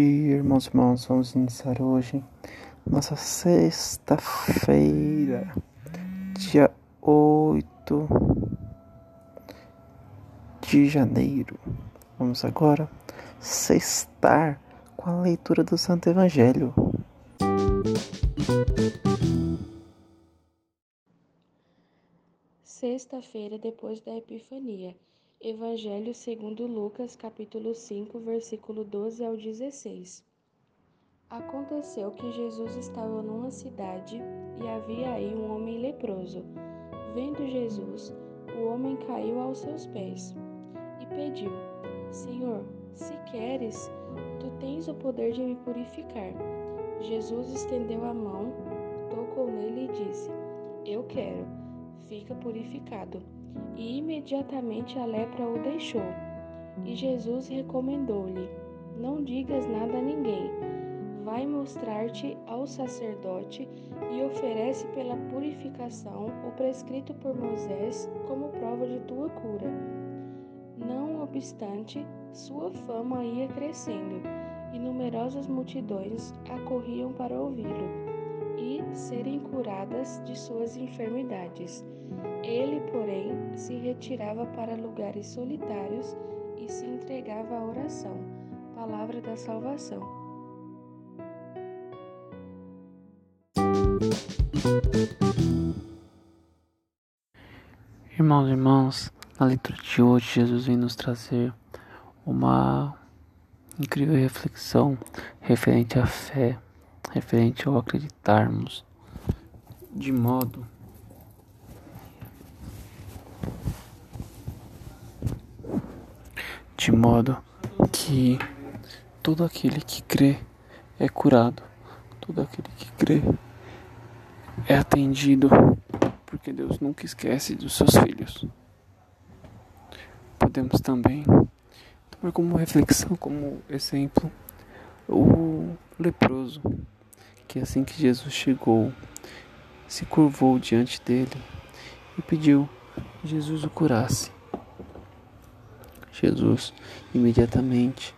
Dia, irmãos e irmãos. Vamos iniciar hoje nossa sexta-feira, dia 8 de janeiro. Vamos agora sextar com a leitura do Santo Evangelho. Sexta-feira depois da Epifania. Evangelho segundo Lucas, capítulo 5, versículo 12 ao 16. Aconteceu que Jesus estava numa cidade e havia aí um homem leproso. Vendo Jesus, o homem caiu aos seus pés e pediu: Senhor, se queres, tu tens o poder de me purificar. Jesus estendeu a mão, tocou nele e disse: Eu quero, fica purificado. E imediatamente a lepra o deixou. E Jesus recomendou-lhe: Não digas nada a ninguém. Vai mostrar-te ao sacerdote e oferece pela purificação o prescrito por Moisés como prova de tua cura. Não obstante, sua fama ia crescendo e numerosas multidões acorriam para ouvi-lo e serem curadas de suas enfermidades. Ele, porém, se retirava para lugares solitários e se entregava à oração. Palavra da salvação. Irmãos e irmãs, na leitura de hoje, Jesus vem nos trazer uma incrível reflexão referente à fé, referente ao acreditarmos, de modo de modo que todo aquele que crê é curado, todo aquele que crê é atendido, porque Deus nunca esquece dos seus filhos. Podemos também tomar como reflexão, como exemplo, o leproso, que assim que Jesus chegou, se curvou diante dele e pediu que Jesus o curasse. Jesus imediatamente,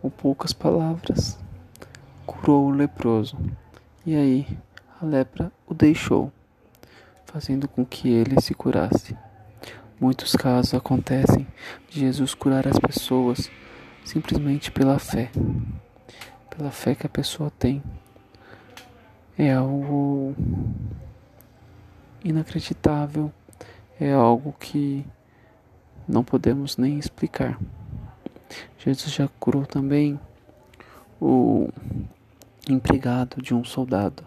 com poucas palavras, curou o leproso. E aí a lepra o deixou, fazendo com que ele se curasse. Muitos casos acontecem de Jesus curar as pessoas simplesmente pela fé, pela fé que a pessoa tem. É algo inacreditável, é algo que não podemos nem explicar. Jesus já curou também o empregado de um soldado.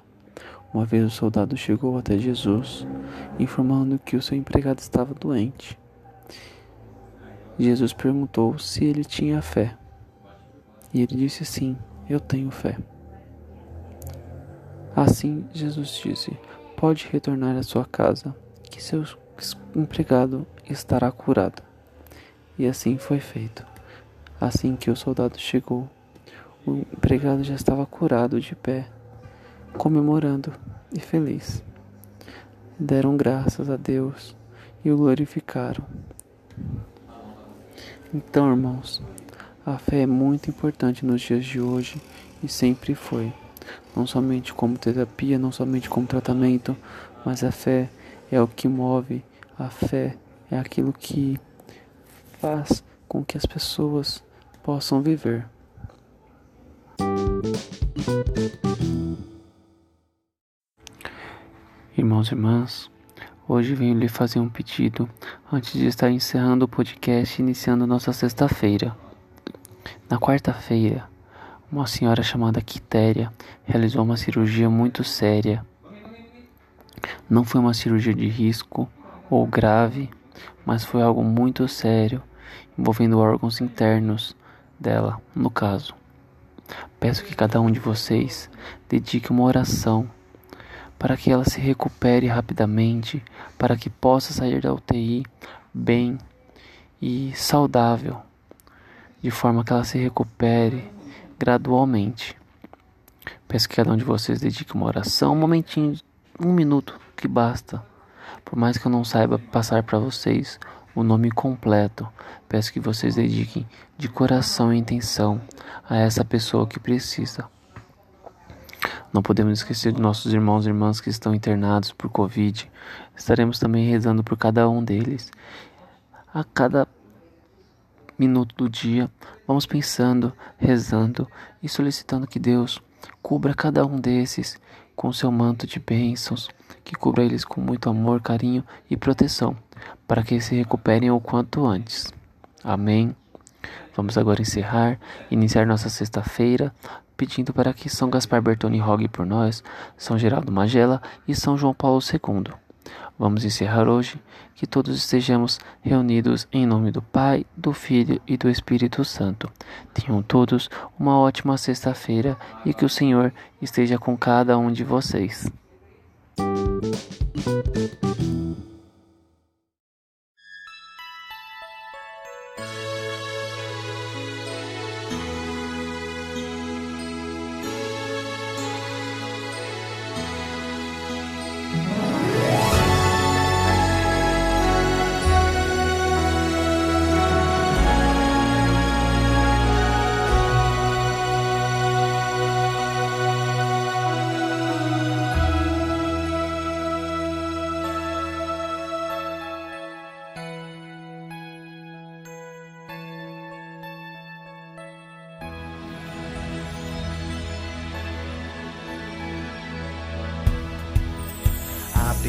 Uma vez o soldado chegou até Jesus, informando que o seu empregado estava doente. Jesus perguntou se ele tinha fé. E ele disse sim, eu tenho fé. Assim, Jesus disse: Pode retornar à sua casa, que seu empregado estará curado. E assim foi feito. Assim que o soldado chegou, o empregado já estava curado de pé, comemorando e feliz. Deram graças a Deus e o glorificaram. Então, irmãos, a fé é muito importante nos dias de hoje e sempre foi. Não somente como terapia, não somente como tratamento, mas a fé é o que move a fé, é aquilo que faz com que as pessoas possam viver. Irmãos e irmãs, hoje venho lhe fazer um pedido antes de estar encerrando o podcast iniciando nossa sexta-feira. Na quarta-feira, uma senhora chamada Quitéria realizou uma cirurgia muito séria. Não foi uma cirurgia de risco ou grave, mas foi algo muito sério envolvendo órgãos internos dela, no caso. Peço que cada um de vocês dedique uma oração para que ela se recupere rapidamente, para que possa sair da UTI bem e saudável, de forma que ela se recupere gradualmente. Peço que cada um de vocês dedique uma oração, um momentinho, um minuto que basta. Por mais que eu não saiba passar para vocês o nome completo. Peço que vocês dediquem de coração e intenção a essa pessoa que precisa. Não podemos esquecer de nossos irmãos e irmãs que estão internados por Covid. Estaremos também rezando por cada um deles. A cada minuto do dia, vamos pensando, rezando e solicitando que Deus cubra cada um desses com seu manto de bênçãos, que cubra eles com muito amor, carinho e proteção para que se recuperem o quanto antes. Amém. Vamos agora encerrar, iniciar nossa sexta-feira, pedindo para que São Gaspar Bertoni rogue por nós, São Geraldo Magela e São João Paulo II. Vamos encerrar hoje, que todos estejamos reunidos em nome do Pai, do Filho e do Espírito Santo. Tenham todos uma ótima sexta-feira e que o Senhor esteja com cada um de vocês.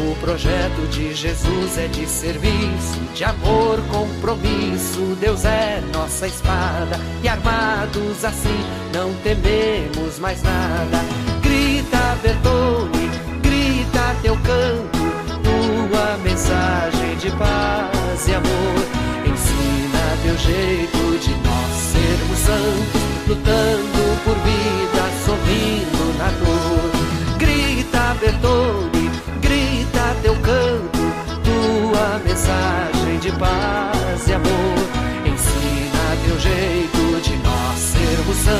o projeto de Jesus é de serviço, de amor, compromisso. Deus é nossa espada e armados assim não tememos mais nada. Grita, Bertone,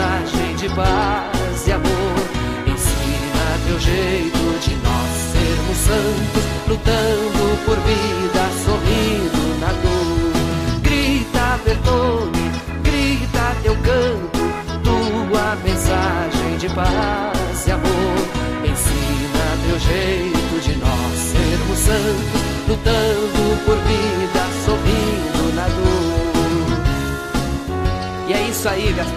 mensagem de paz e amor. Ensina teu jeito de nós sermos santos, lutando por Espírito